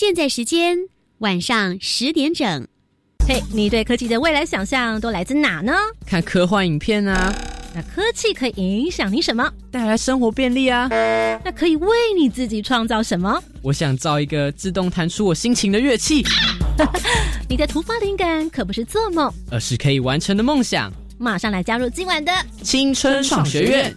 现在时间晚上十点整。嘿，你对科技的未来想象都来自哪呢？看科幻影片啊。那科技可以影响你什么？带来生活便利啊。那可以为你自己创造什么？我想造一个自动弹出我心情的乐器。你的突发灵感可不是做梦，而是可以完成的梦想。马上来加入今晚的青春创学院。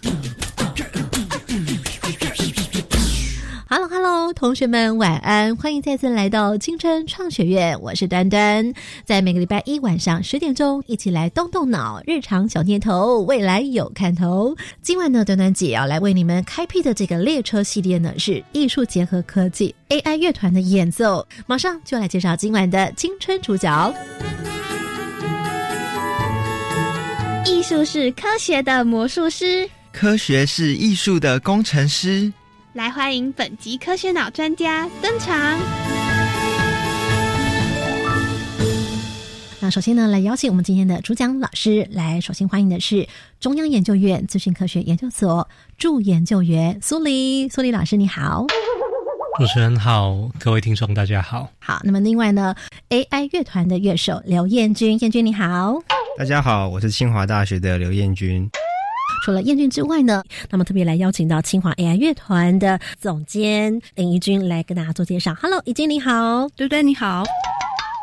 Hello，Hello，同学们晚安，欢迎再次来到青春创学院，我是端端，在每个礼拜一晚上十点钟，一起来动动脑，日常小念头，未来有看头。今晚呢，端端姐要来为你们开辟的这个列车系列呢，是艺术结合科技 AI 乐团的演奏，马上就来介绍今晚的青春主角。艺术是科学的魔术师，科学是艺术的工程师。来欢迎本集科学脑专家登场。那首先呢，来邀请我们今天的主讲老师来。首先欢迎的是中央研究院资讯科学研究所助研究员苏黎，苏黎老师你好。主持人好，各位听众大家好。好，那么另外呢，AI 乐团的乐手刘彦军，彦军你好。大家好，我是清华大学的刘彦军。除了燕军之外呢，那么特别来邀请到清华 AI 乐团的总监林怡君来跟大家做介绍。Hello，怡君你好，对对你好。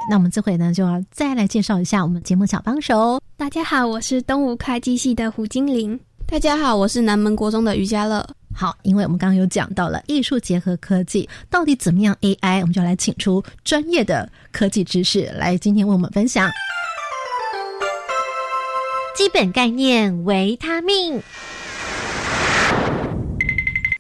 那我们这回呢，就要再来介绍一下我们节目小帮手。大家好，我是东吴会计系的胡金玲。大家好，我是南门国中的于家乐。好，因为我们刚刚有讲到了艺术结合科技，到底怎么样 AI，我们就来请出专业的科技知识来今天为我们分享。基本概念：维他命。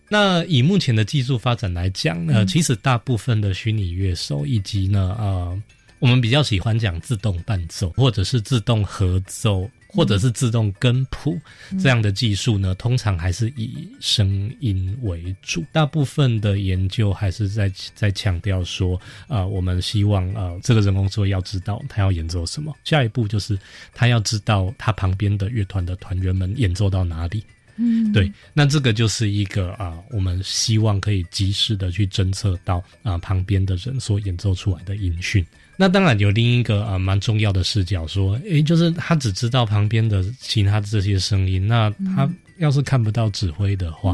那以目前的技术发展来讲，呃，其实大部分的虚拟乐手以及呢，呃，我们比较喜欢讲自动伴奏或者是自动合奏。或者是自动跟谱这样的技术呢，通常还是以声音为主。大部分的研究还是在在强调说，呃，我们希望呃，这个人工智慧要知道他要演奏什么。下一步就是他要知道他旁边的乐团的团员们演奏到哪里。嗯，对。那这个就是一个啊，我们希望可以及时的去侦测到啊旁边的人所演奏出来的音讯。那当然有另一个啊蛮重要的视角，说，诶，就是他只知道旁边的其他的这些声音，那他要是看不到指挥的话，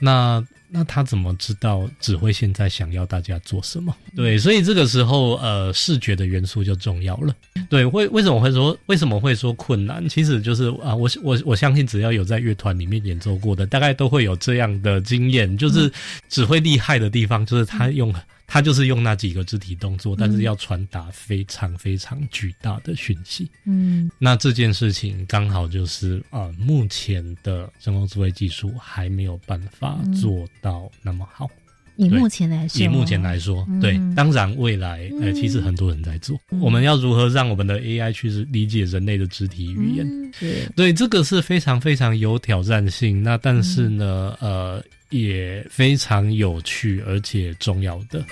那那他怎么知道指挥现在想要大家做什么？对，所以这个时候呃视觉的元素就重要了。对，为为什么会说为什么会说困难？其实就是啊，我我我相信只要有在乐团里面演奏过的，大概都会有这样的经验，就是指挥厉害的地方，就是他用。他就是用那几个肢体动作，但是要传达非常非常巨大的讯息。嗯，那这件事情刚好就是啊，目前的人工智慧技术还没有办法做到那么好。以目前来说，以目前来说，对，当然未来呃，其实很多人在做。我们要如何让我们的 AI 去理解人类的肢体语言？对，这个是非常非常有挑战性。那但是呢，呃。也非常有趣而且重要的。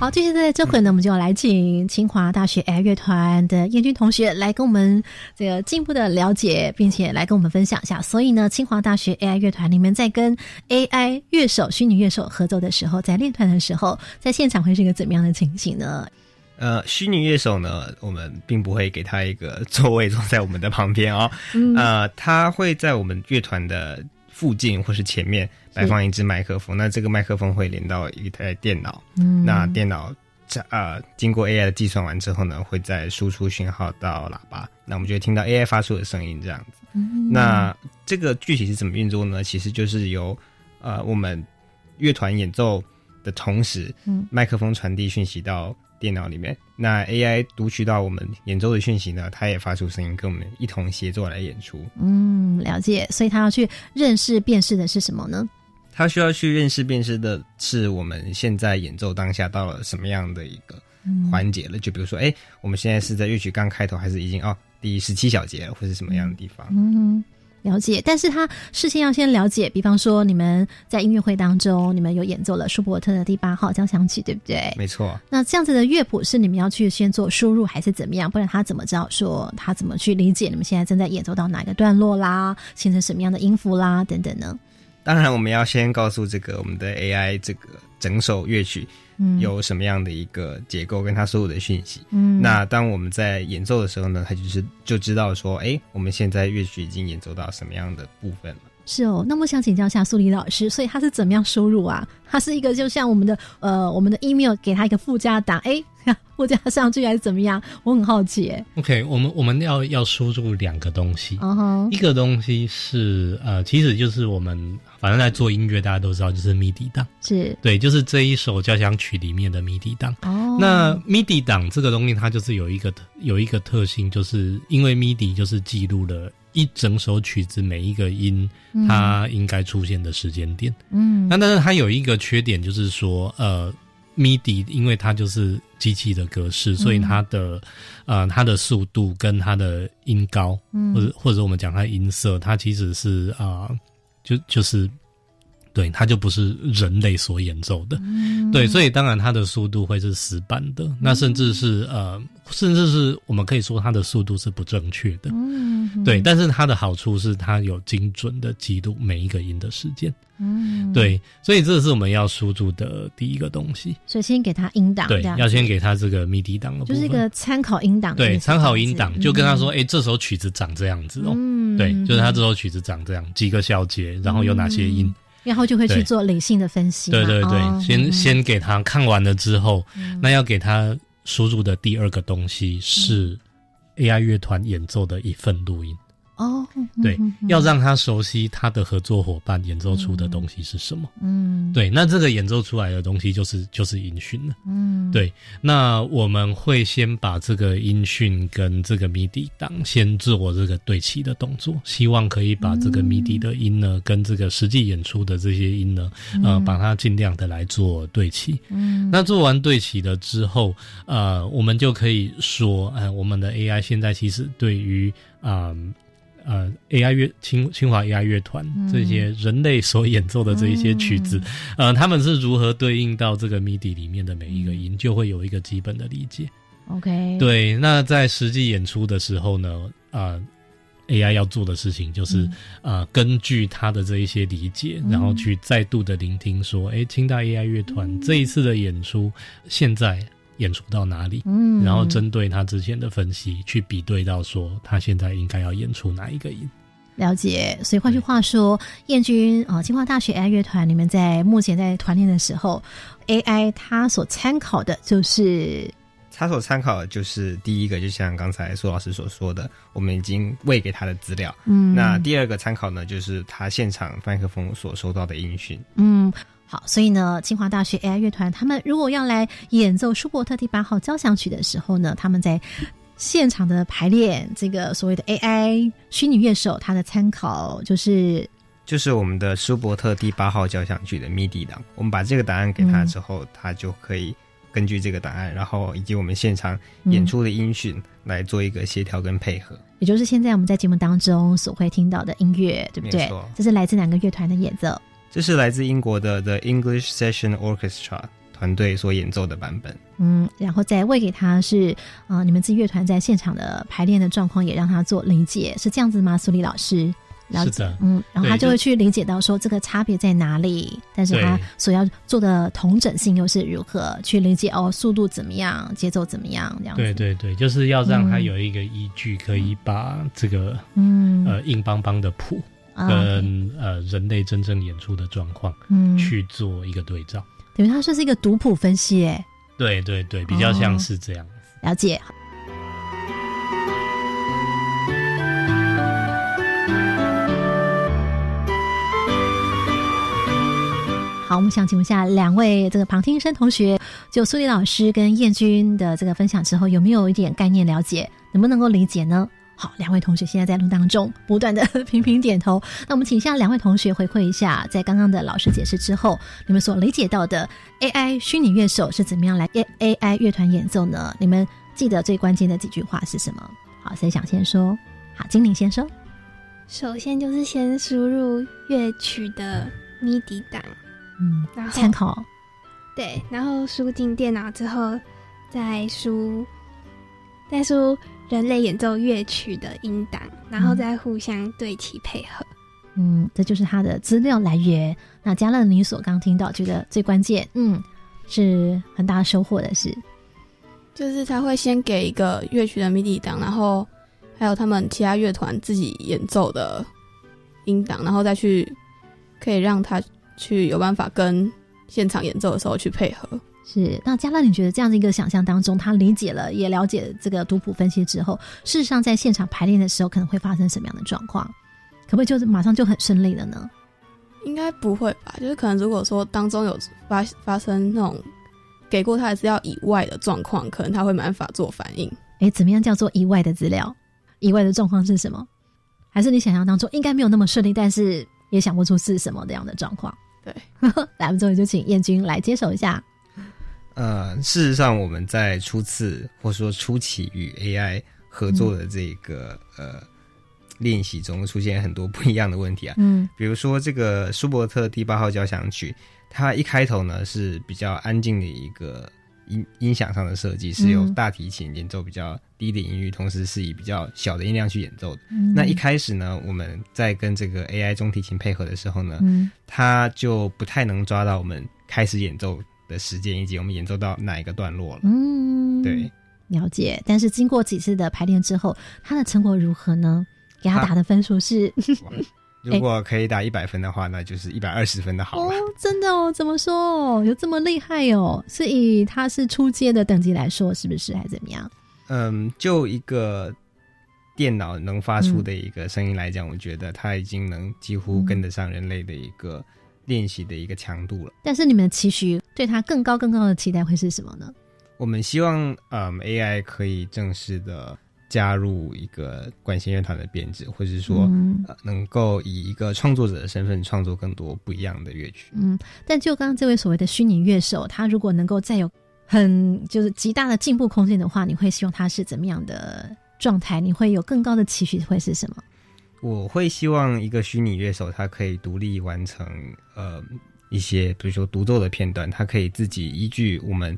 好，接下来这回呢，我们就要来请清华大学 AI 乐团的燕军同学来跟我们这个进一步的了解，并且来跟我们分享一下。所以呢，清华大学 AI 乐团里面在跟 AI 乐手、虚拟乐手合作的时候，在练团的时候，在现场会是一个怎么样的情形呢？呃，虚拟乐手呢，我们并不会给他一个座位坐在我们的旁边哦。呃，他会在我们乐团的附近或是前面摆放一支麦克风，那这个麦克风会连到一台电脑。嗯，那电脑在呃经过 AI 的计算完之后呢，会再输出讯号到喇叭，那我们就会听到 AI 发出的声音这样子。嗯，那这个具体是怎么运作呢？其实就是由呃我们乐团演奏的同时，嗯，麦克风传递讯息到。电脑里面，那 AI 读取到我们演奏的讯息呢，它也发出声音，跟我们一同协作来演出。嗯，了解。所以它要去认识辨识的是什么呢？它需要去认识辨识的是我们现在演奏当下到了什么样的一个环节了。就比如说，哎，我们现在是在乐曲刚开头，还是已经哦第十七小节，或是什么样的地方？嗯。了解，但是他事先要先了解，比方说你们在音乐会当中，你们有演奏了舒伯特的第八号交响曲，对不对？没错。那这样子的乐谱是你们要去先做输入，还是怎么样？不然他怎么知道说他怎么去理解你们现在正在演奏到哪个段落啦，形成什么样的音符啦等等呢？当然我们要先告诉这个我们的 AI 这个整首乐曲有什么样的一个结构，跟它所有的讯息。嗯，那当我们在演奏的时候呢，它就是就知道说，哎，我们现在乐曲已经演奏到什么样的部分了。是哦，那我想请教一下苏黎老师，所以他是怎么样输入啊？他是一个就像我们的呃，我们的 email 给他一个附加档，哎，附加上去还是怎么样？我很好奇。OK，我们我们要要输入两个东西，一个东西是呃，其实就是我们反正在做音乐，大家都知道就是 MIDI 档，是对，就是这一首交响曲里面的 MIDI 档。哦，那 MIDI 档这个东西，它就是有一个有一个特性，就是因为 MIDI 就是记录了。一整首曲子每一个音，它应该出现的时间点。嗯，那但是它有一个缺点，就是说，呃，MIDI 因为它就是机器的格式，所以它的呃它的速度跟它的音高，或者或者我们讲它音色，它其实是啊，就就是。对，它就不是人类所演奏的，嗯。对，所以当然它的速度会是死板的，那甚至是呃，甚至是我们可以说它的速度是不正确的，嗯对，但是它的好处是它有精准的记录每一个音的时间，嗯，对，所以这是我们要输入的第一个东西。所以先给他音档，对，要先给他这个 MIDI 档的，就是一个参考音档，对，参考音档，就跟他说，哎，这首曲子长这样子哦，对，就是他这首曲子长这样，几个小节，然后有哪些音。然后就会去做理性的分析。对对对，先先给他看完了之后，那要给他输入的第二个东西是 AI 乐团演奏的一份录音。哦，对，要让他熟悉他的合作伙伴演奏出的东西是什么。嗯，对，那这个演奏出来的东西就是就是音讯了。嗯，对，那我们会先把这个音讯跟这个 MIDI 档先做这个对齐的动作，希望可以把这个 MIDI 的音呢跟这个实际演出的这些音呢，呃，把它尽量的来做对齐。嗯，那做完对齐了之后，呃，我们就可以说，呃，我们的 AI 现在其实对于啊。呃，AI 乐清清华 AI 乐团这些人类所演奏的这一些曲子，呃，他们是如何对应到这个 MIDI 里面的每一个音，就会有一个基本的理解。OK，对。那在实际演出的时候呢，啊，AI 要做的事情就是啊，根据他的这一些理解，然后去再度的聆听，说，哎，清大 AI 乐团这一次的演出现在。演出到哪里？嗯，然后针对他之前的分析去比对到说他现在应该要演出哪一个音？了解。所以换句话说，燕军啊，清华大学 AI 乐团，你们在目前在团练的时候，AI 它所参考的就是他所参考的就是第一个，就像刚才苏老师所说的，我们已经喂给他的资料。嗯，那第二个参考呢，就是他现场麦克风所收到的音讯。嗯。好，所以呢，清华大学 AI 乐团他们如果要来演奏舒伯特第八号交响曲的时候呢，他们在现场的排练，这个所谓的 AI 虚拟乐手，他的参考就是就是我们的舒伯特第八号交响曲的 MIDI 档。我们把这个答案给他之后，他就可以根据这个答案，然后以及我们现场演出的音讯来做一个协调跟配合。也就是现在我们在节目当中所会听到的音乐，对不对？这是来自两个乐团的演奏？这是来自英国的 The English Session Orchestra 团队所演奏的版本。嗯，然后再喂给他是啊，你们自己乐团在现场的排练的状况也让他做理解，是这样子吗？苏丽老师，是的，嗯，然后他就会去理解到说这个差别在哪里，但是他所要做的同整性又是如何去理解哦，速度怎么样，节奏怎么样这样。对对对，就是要让他有一个依据，可以把这个嗯呃硬邦邦的谱。跟呃人类真正演出的状况，嗯，去做一个对照，等于它算是一个读谱分析，哎，对对对，比较像是这样。了解。好，我们想请问一下两位这个旁听生同学，就苏丽老师跟燕君的这个分享之后，有没有一点概念了解？能不能够理解呢？好，两位同学现在在录当中，不断的频频点头。那我们请下两位同学回馈一下，在刚刚的老师解释之后，你们所理解到的 AI 虚拟乐手是怎么样来 AI 乐团演奏呢？你们记得最关键的几句话是什么？好，谁想先说？好，精灵先说。首先就是先输入乐曲的 MIDI 档，嗯，然后参考。对，然后输进电脑之后，再输，再输。人类演奏乐曲的音档，然后再互相对齐配合。嗯，这就是它的资料来源。那加勒，你所刚听到，觉得最关键，嗯，是很大的收获的是，就是他会先给一个乐曲的 MIDI 档，然后还有他们其他乐团自己演奏的音档，然后再去可以让他去有办法跟现场演奏的时候去配合。是，那加乐，你觉得这样的一个想象当中，他理解了，也了解这个读谱分析之后，事实上在现场排练的时候，可能会发生什么样的状况？可不可以就是马上就很顺利了呢？应该不会吧？就是可能如果说当中有发发生那种给过他的资料以外的状况，可能他会没办法做反应。哎，怎么样叫做意外的资料？意外的状况是什么？还是你想象当中应该没有那么顺利，但是也想不出是什么这样的状况？对，来，我们终于就请燕君来接手一下。呃，事实上，我们在初次或者说初期与 AI 合作的这个呃练习中，出现很多不一样的问题啊。嗯，比如说这个舒伯特第八号交响曲，它一开头呢是比较安静的一个音音响上的设计，是由大提琴演奏比较低的音域，同时是以比较小的音量去演奏的。那一开始呢，我们在跟这个 AI 中提琴配合的时候呢，嗯它就不太能抓到我们开始演奏。的时间以及我们演奏到哪一个段落了？嗯，对，了解。但是经过几次的排练之后，他的成果如何呢？给他打的分数是，如果可以打一百分的话，那就是一百二十分的好了。真的哦？怎么说？有这么厉害哦？是以他是初阶的等级来说，是不是还怎么样？嗯，就一个电脑能发出的一个声音来讲，我觉得他已经能几乎跟得上人类的一个。练习的一个强度了，但是你们的期许对他更高更高的期待会是什么呢？我们希望，嗯，AI 可以正式的加入一个管弦乐团的编制，或者是说，能够以一个创作者的身份创作更多不一样的乐曲。嗯，但就刚刚这位所谓的虚拟乐手，他如果能够再有很就是极大的进步空间的话，你会希望他是怎么样的状态？你会有更高的期许会是什么？我会希望一个虚拟乐手，他可以独立完成呃一些，比如说独奏的片段，他可以自己依据我们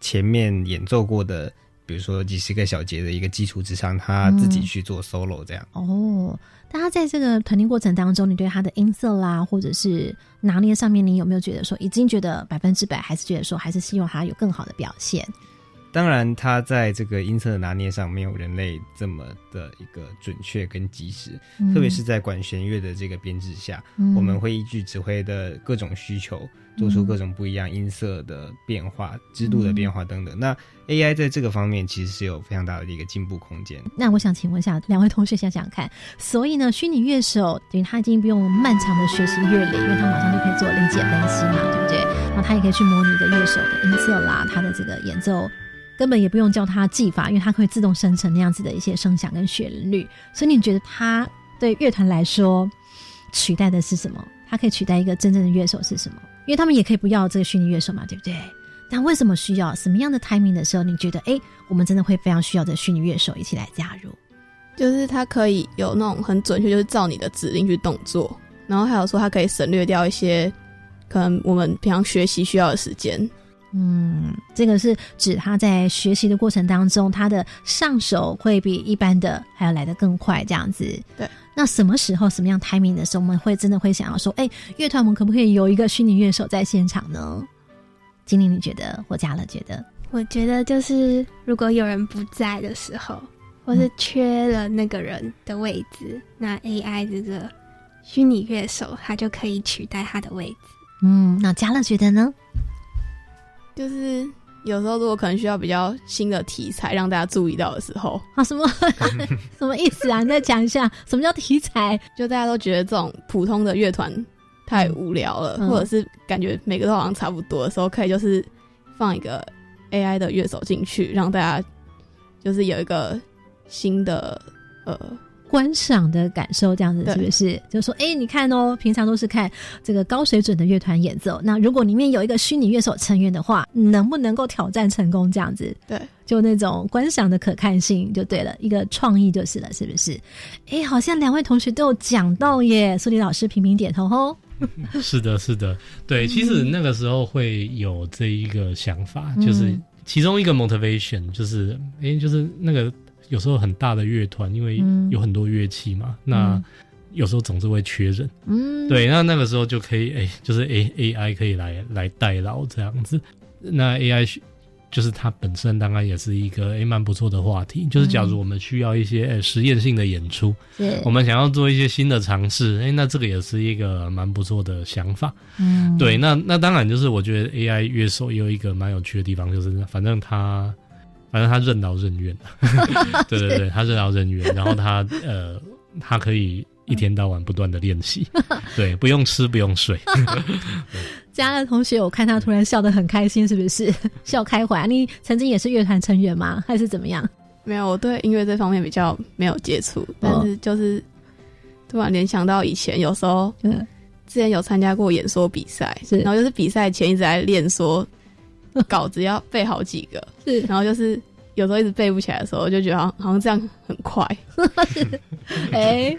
前面演奏过的，比如说几十个小节的一个基础之上，他自己去做 solo 这样。哦，但他在这个团练过程当中，你对他的音色啦，或者是拿捏上面，你有没有觉得说已经觉得百分之百，还是觉得说还是希望他有更好的表现？当然，它在这个音色的拿捏上没有人类这么的一个准确跟及时，特别是在管弦乐的这个编制下，我们会依据指挥的各种需求，做出各种不一样音色的变化、支度的变化等等。那 AI 在这个方面其实是有非常大的一个进步空间。那我想请问一下两位同学，想想看，所以呢，虚拟乐手等于他已经不用漫长的学习乐理，因为他马上就可以做理解分析嘛，对不对？然后他也可以去模拟一个乐手的音色啦，他的这个演奏。根本也不用教他技法，因为它会自动生成那样子的一些声响跟旋律。所以你觉得它对乐团来说取代的是什么？它可以取代一个真正的乐手是什么？因为他们也可以不要这个虚拟乐手嘛，对不对？但为什么需要什么样的 timing 的时候，你觉得哎，我们真的会非常需要这虚拟乐手一起来加入？就是它可以有那种很准确，就是照你的指令去动作，然后还有说它可以省略掉一些可能我们平常学习需要的时间。嗯，这个是指他在学习的过程当中，他的上手会比一般的还要来得更快，这样子。对，那什么时候、什么样 timing 的时候，我们会真的会想要说，哎，乐团我们可不可以有一个虚拟乐手在现场呢？金玲，你觉得？或嘉乐觉得？我觉得就是如果有人不在的时候，或是缺了那个人的位置，那 AI 这个虚拟乐手他就可以取代他的位置。嗯，那嘉乐觉得呢？就是有时候，如果可能需要比较新的题材让大家注意到的时候，啊，什么 什么意思啊？你再讲一下，什么叫题材？就大家都觉得这种普通的乐团太无聊了，或者是感觉每个都好像差不多的时候，可以就是放一个 AI 的乐手进去，让大家就是有一个新的呃。观赏的感受，这样子是不是？就说，哎，你看哦，平常都是看这个高水准的乐团演奏，那如果里面有一个虚拟乐手成员的话，能不能够挑战成功？这样子，对，就那种观赏的可看性就对了，一个创意就是了，是不是？哎，好像两位同学都有讲到耶，苏黎老师频频点头吼。是的，是的，对，其实那个时候会有这一个想法，就是其中一个 motivation，就是，哎，就是那个。有时候很大的乐团，因为有很多乐器嘛，那有时候总是会缺人，嗯，对，那那个时候就可以，哎、就是 A A I 可以来来代劳这样子。那 A I 就是它本身当然也是一个诶蛮不错的话题，就是假如我们需要一些诶实验性的演出，是。我们想要做一些新的尝试，哎，那这个也是一个蛮不错的想法。嗯，对，那那当然就是我觉得 AI 乐手也有一个蛮有趣的地方，就是反正他反正他任劳任怨，对对对，他任劳任怨，然后他呃他可以一天到晚不断的练习，对，不用吃不用睡，嘉乐同学，我看他突然笑得很开心，是不是笑开怀？你曾经也是乐团成员吗？还是怎么样？没有，我对音乐这方面比较没有接触，但是就是突然联想到以前有时候，嗯之前有参加过演说比赛，是然后就是比赛前一直在练说稿子要背好几个，是。然后就是有时候一直背不起来的时候，我就觉得好像这样很快，哎，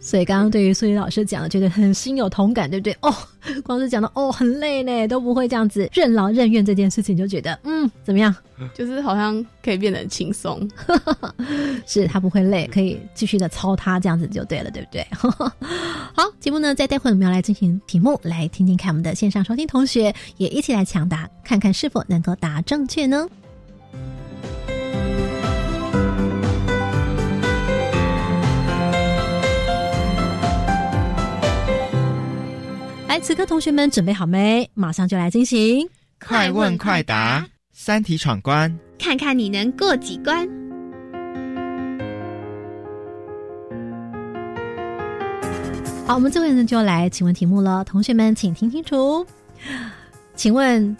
所以刚刚对于苏怡老师讲的，觉得很心有同感，对不对？哦，光是讲到哦很累呢，都不会这样子任劳任怨这件事情，就觉得嗯怎么样？就是好像可以变得很轻松。是他不会累，可以继续的操他，这样子就对了，对不对？好，节目呢，在待会我们要来进行题目，来听听看我们的线上收听同学也一起来抢答，看看是否能够答正确呢？来，此刻同学们准备好没？马上就来进行。快问快答，三题闯关。看看你能过几关。好，我们这回呢就来请问题目了，同学们请听清楚。请问，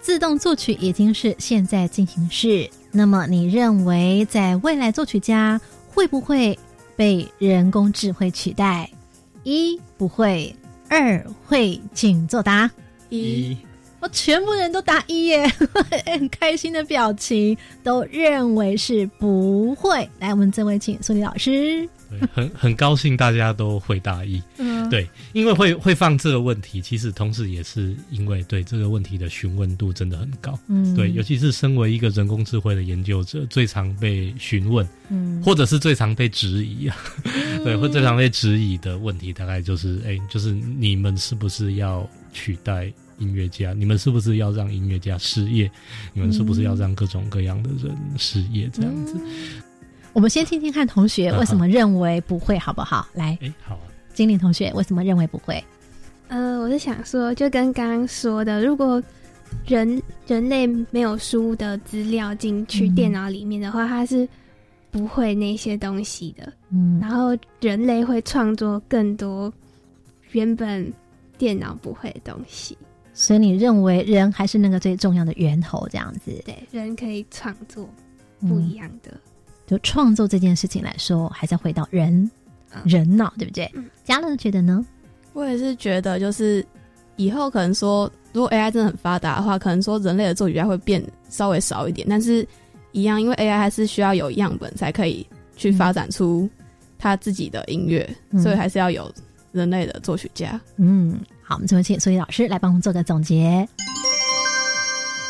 自动作曲已经是现在进行式，那么你认为在未来作曲家会不会被人工智慧取代？一不会，二会，请作答。一我，全部人都答一耶，很开心的表情，都认为是不会。来，我们这位请苏黎老师。对，很很高兴大家都会大意。嗯，对，因为会会放这个问题，其实同时也是因为对这个问题的询问度真的很高。嗯对，尤其是身为一个人工智慧的研究者，最常被询问，嗯或者是最常被质疑啊，对，或最常被质疑的问题，大概就是，哎、就是你们是不是要取代音乐家？你们是不是要让音乐家失业？你们是不是要让各种各样的人失业？这样子，我们先听听看同学为什么认为不会，好不好？来，哎、好啊，精灵同学为什么认为不会？呃，我是想说，就跟刚刚说的，如果人人类没有输入的资料进去嗯电脑里面的话，它是不会那些东西的。嗯然后人类会创作更多原本电脑不会的东西。所以你认为人还是那个最重要的源头，这样子？对，人可以创作不一样的。就创作这件事情来说，还是要回到人、嗯人脑，对不对？嗯嘉乐觉得呢？我也是觉得，就是以后可能说，如果 AI 真的很发达的话，可能说人类的作曲家会变稍微少一点，但是一样，因为 AI 还是需要有样本才可以去发展出他自己的音乐，嗯所以还是要有人类的作曲家。嗯，好，我们请苏怡老师来帮我们做个总结。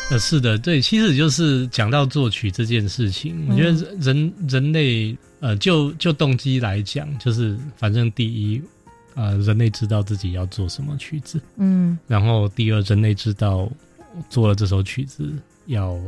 呃，是的，对，其实就是讲到作曲这件事情，我觉得人人人类，呃，就就动机来讲，就是反正第一，呃，人类知道自己要做什么曲子，嗯然后第二，人类知道做了这首曲子要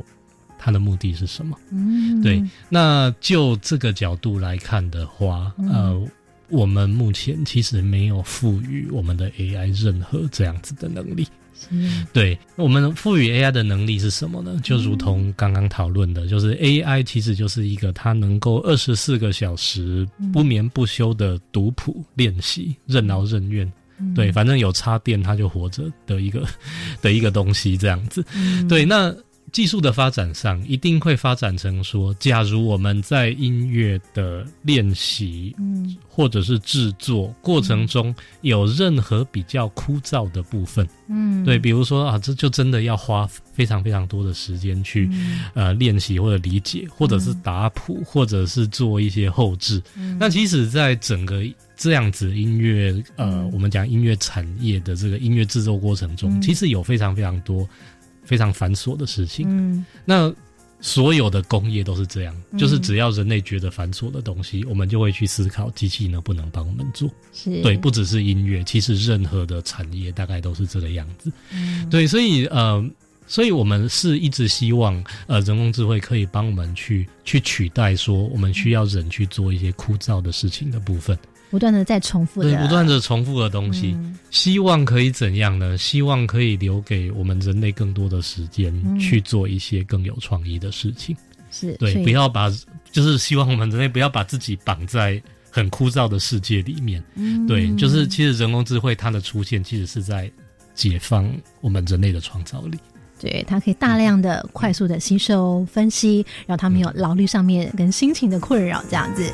它的目的是什么。嗯，对，那就这个角度来看的话，嗯呃，我们目前其实没有赋予我们的 AI 任何这样子的能力。是对，我们赋予 AI 的能力是什么呢？就如嗯同刚刚讨论的，就是 AI 其实就是一个它能够二十四个小时嗯不眠不休的读谱练习，任劳任怨。对，反正有插电它就活着的一个 的一个东西，这样子。嗯对，那技术的发展上一定会发展成说，假如我们在音乐的练习嗯。或者是制作过程中有任何比较枯燥的部分，嗯。对，比如说啊，这就真的要花非常非常多的时间去、嗯。呃练习或者理解，或者是打谱，或者是做一些后置。嗯。那其实，在整个这样子音乐呃，嗯。我们讲音乐产业的这个音乐制作过程中，嗯。其实有非常非常多非常繁琐的事情。嗯那所有的工业都是这样，嗯就是只要人类觉得繁琐的东西，我们就会去思考机器能不能帮我们做。是对，不只是音乐，其实任何的产业大概都是这个样子。嗯对，所以呃，所以我们是一直希望呃，人工智慧可以帮我们去去取代说我们需要人去做一些枯燥的事情的部分，不断的在重复对，的，不断的重复的东西。嗯希望可以怎样呢？希望可以留给我们人类更多的时间嗯去做一些更有创意的事情。是对，不要把，就是希望我们人类不要把自己绑在很枯燥的世界里面。嗯对，就是其实人工智慧它的出现，其实是在解放我们人类的创造力。对，它可以大量的、快速的吸收、分析，让他们有劳力上面跟心情的困扰，这样子。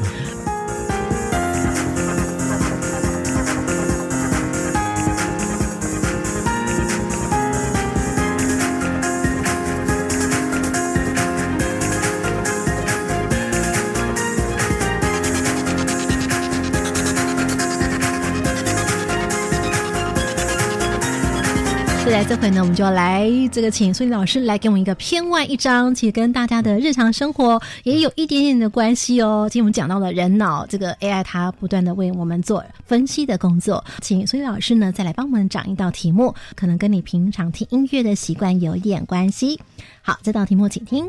这回呢，我们就要来这个请苏丽老师来给我们一个篇外一章，其实跟大家的日常生活也有一点点的关系哦。今天我们讲到了人脑这个 AI，它不断的为我们做分析的工作，请苏丽老师呢再来帮我们讲一道题目，可能跟你平常听音乐的习惯有一点关系。好，这道题目请听。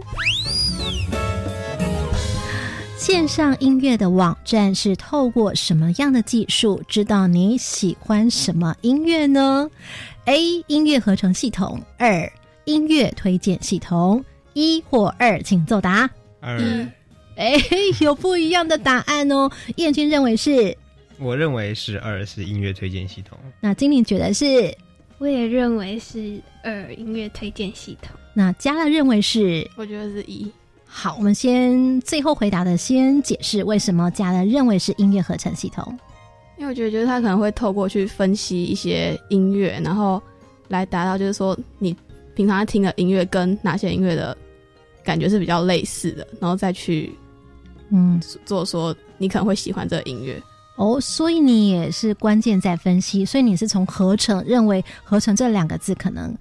线上音乐的网站是透过什么样的技术知道你喜欢什么音乐呢？A. 音乐合成系统，二音乐推荐系统，一或二，请作答。二，哎，有不一样的答案哦。燕君认为是，我认为是二，是音乐推荐系统。那精灵觉得是，我也认为是二音乐推荐系统。那嘉乐认为是。我觉得是一。好，我们先最后回答的先解释为什么嘉乐认为是音乐合成系统。因为我觉得，就是他可能会透过去分析一些音乐，然后来达到就是说你平常听的音乐跟哪些音乐的感觉是比较类似的，然后再去嗯，做说你可能会喜欢这个音乐。哦，所以你也是关键在分析，所以你是从合成认为合成这两个字可能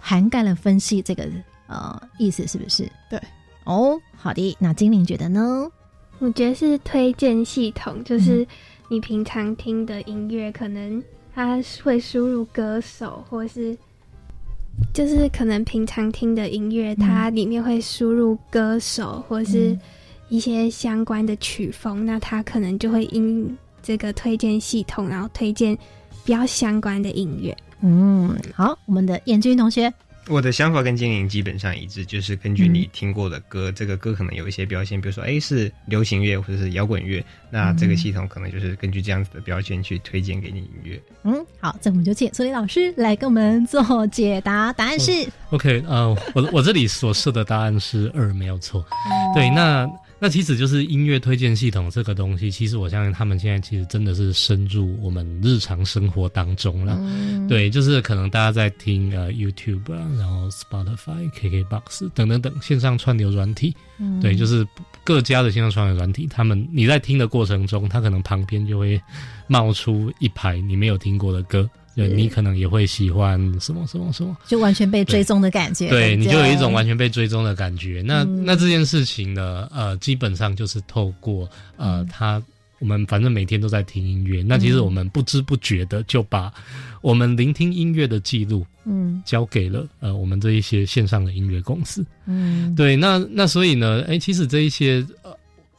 涵盖了分析这个呃意思，是不是？对。哦，好的，那精灵觉得呢？我觉得是推荐系统，就是你平常听的音乐，可能它会输入歌手，或是就是可能平常听的音乐，它里面会输入歌手，或是一些相关的曲风，那它可能就会因这个推荐系统，然后推荐比较相关的音乐。嗯，好，我们的燕君同学，我的想法跟精灵基本上一致，就是根据你听过的歌，这个歌可能有一些标签，比如说，哎，是流行乐或者是摇滚乐，那这个系统可能就是根据这样子的标签去推荐给你音乐。嗯，好，这我们就请苏黎老师来跟我们做解答，答案是、OK，呃，我我这里所设的答案是二，没有错。对，那那其实就是音乐推荐系统这个东西，其实我相信他们现在其实真的是深入我们日常生活当中了。嗯。对，就是可能大家在听呃 YouTube 啊，然后 Spotify、KKBox 等等等线上串流软体，嗯。对，就是各家的线上串流软体，他们你在听的过程中，它可能旁边就会冒出一排你没有听过的歌，对。你可能也会喜欢什么什么什么。就完全被追踪的感觉，对，不你就有一种完全被追踪的感觉。那、嗯。那这件事情呢，呃，基本上就是透过嗯。呃，他我们反正每天都在听音乐，那其实我们不知不觉的就把我们聆听音乐的记录嗯。交给了呃我们这一些线上的音乐公司。嗯，对，那那所以呢，哎，其实这一些呃，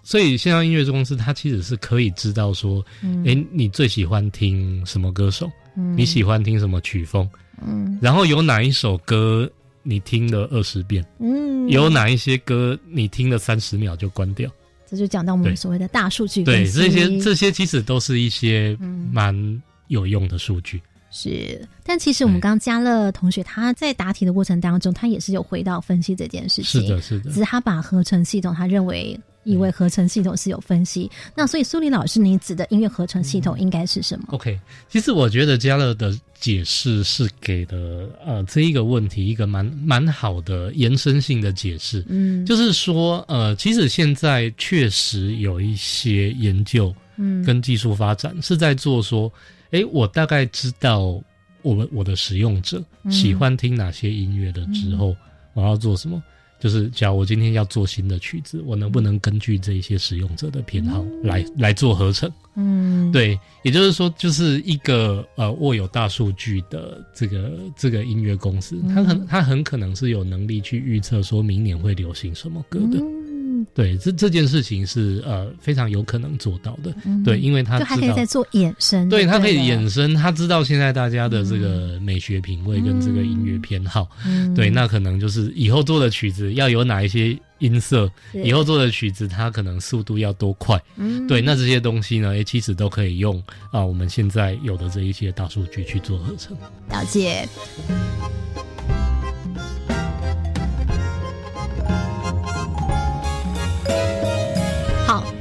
所以线上音乐公司它其实是可以知道说，嗯。哎、你最喜欢听什么歌手，嗯你喜欢听什么曲风，嗯然后有哪一首歌你听了二十遍。嗯有哪一些歌你听了三十秒就关掉？这就讲到我们所谓的大数据对，这些这些其实都是一些嗯蛮有用的数据。是，但其实我们刚刚嘉乐同学他在答题的过程当中，他也是有回到分析这件事情，是的，是的只。是他把合成系统，他认为以为合成系统是有分析，那所以苏黎老师，你指的音乐合成系统应该是什么？OK，其实我觉得嘉乐的解释是给的呃这一个问题一个蛮蛮好的延伸性的解释，嗯，就是说呃，其实现在确实有一些研究嗯。跟技术发展是在做说，诶，我大概知道我们我的使用者嗯。喜欢听哪些音乐的之后，我要做什么？就是假如我今天要做新的曲子，我能不能根据这一些使用者的偏好来来做合成？嗯，对，也就是说，就是一个呃握有大数据的这个这个音乐公司，它很它很可能是有能力去预测说明年会流行什么歌的。嗯，对，这这件事情是呃非常有可能做到的。嗯对，因为他就还可以再做衍生，对，他可以了衍生，他知道现在大家的这个美学品味跟这个音乐偏好，嗯对，那可能就是以后做的曲子要有哪一些音色，以后做的曲子它可能速度要多快，嗯对，那这些东西呢，诶，其实都可以用啊我们现在有的这一些大数据去做合成。了解。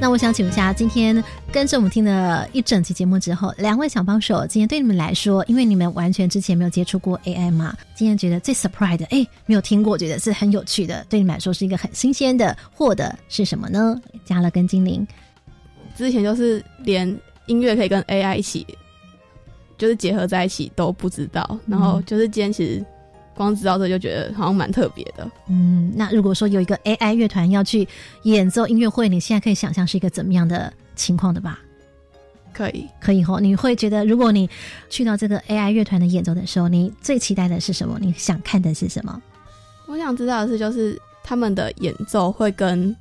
那我想请问一下，今天跟着我们听了一整期节目之后，两位小帮手，今天对你们来说，因为你们完全之前没有接触过 AI 嘛，今天觉得最 surprise 的，哎，没有听过，觉得是很有趣的，对你们来说是一个很新鲜的，获得是什么呢？加了跟精灵，之前就是连音乐可以跟 AI 一起，就是结合在一起都不知道，然后就是今天其实光知道这就觉得好像蛮特别的。嗯，那如果说有一个 AI 乐团要去演奏音乐会，你现在可以想象是一个怎么样的情况的吧？可以，可以吼，你会觉得，如果你去到这个 AI 乐团的演奏的时候，你最期待的是什么？你想看的是什么？我想知道的是，就是他们的演奏会跟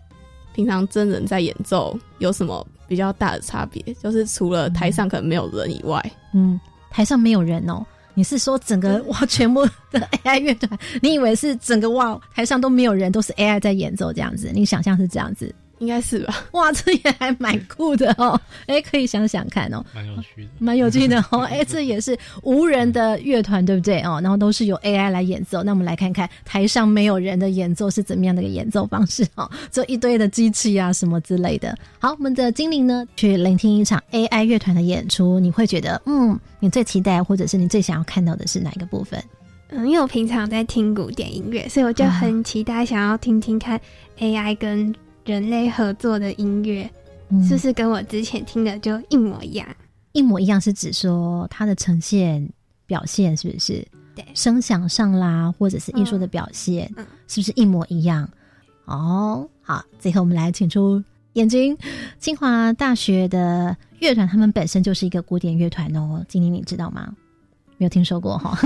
平常真人在演奏有什么比较大的差别？就是除了台上可能没有人以外，嗯，台上没有人哦。你是说整个哇，全部的 AI 乐团？你以为是整个哇，台上都没有人，都是 AI 在演奏这样子？你想象是这样子？应该是吧？哇，这也还蛮酷的哦！哎，可以想想看哦，蛮有趣的，蛮有趣的哦。哎，这也是无人的乐团，对不对哦？然后都是由 AI 来演奏。那我们来看看台上没有人的演奏是怎么样的一个演奏方式哦？就一堆的机器啊，什么之类的。好，我们的精灵呢，去聆听一场 AI 乐团的演出，你会觉得，嗯，你最期待或者是你最想要看到的是哪一个部分？嗯，因为我平常在听古典音乐，所以我就很期待想要听听看 AI 跟人类合作的音乐，嗯是不是跟我之前听的就一模一样？一模一样是指说它的呈现表现是不是？对声响上啦，或者是艺术的表现，嗯是不是一模一样？哦，好，最后我们来请出燕君，清华大学的乐团，他们本身就是一个古典乐团哦。今天你知道吗？没有听说过哈。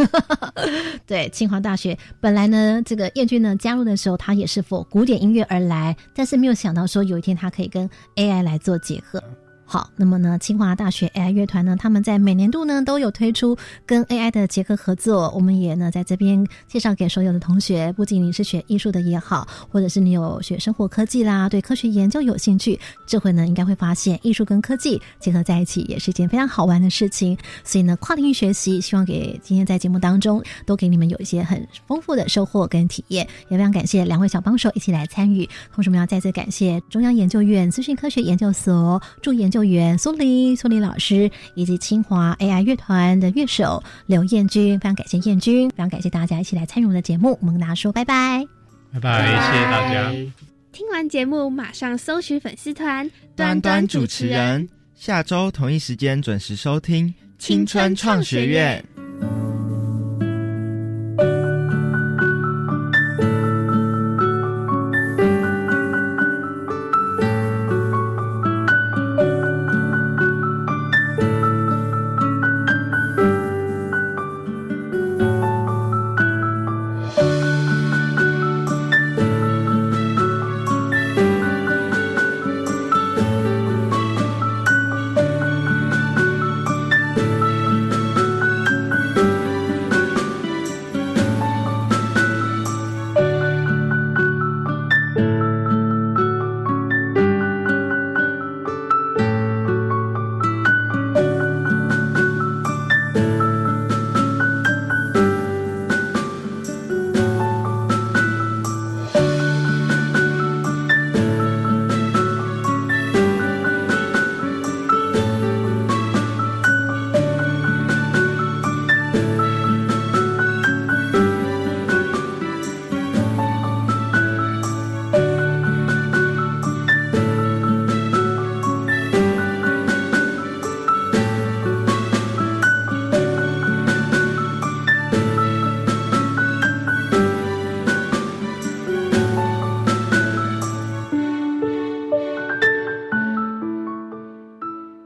对，清华大学本来呢，这个燕君呢加入的时候，他也是否古典音乐而来，但是没有想到说有一天他可以跟 AI 来做结合。好，那么呢，清华大学 AI 乐团呢，他们在每年度呢都有推出跟 AI 的结合合作。我们也呢在这边介绍给所有的同学，不仅你是学艺术的也好，或者是你有学生活科技啦，对科学研究有兴趣，这回呢应该会发现艺术跟科技结合在一起也是一件非常好玩的事情。所以呢，跨领域学习，希望给今天在节目当中都给你们有一些很丰富的收获跟体验。也非常感谢两位小帮手一起来参与，同时我们要再次感谢中央研究院资讯科学研究所助研究员苏黎苏黎老师，以及清华 AI 乐团的乐手刘彦君。非常感谢彦君，非常感谢大家一起来参与我们的节目。我们跟大家说拜拜。拜拜，谢谢大家。听完节目马上搜寻粉丝团端端主持人，下周同一时间准时收听《青春创学院》。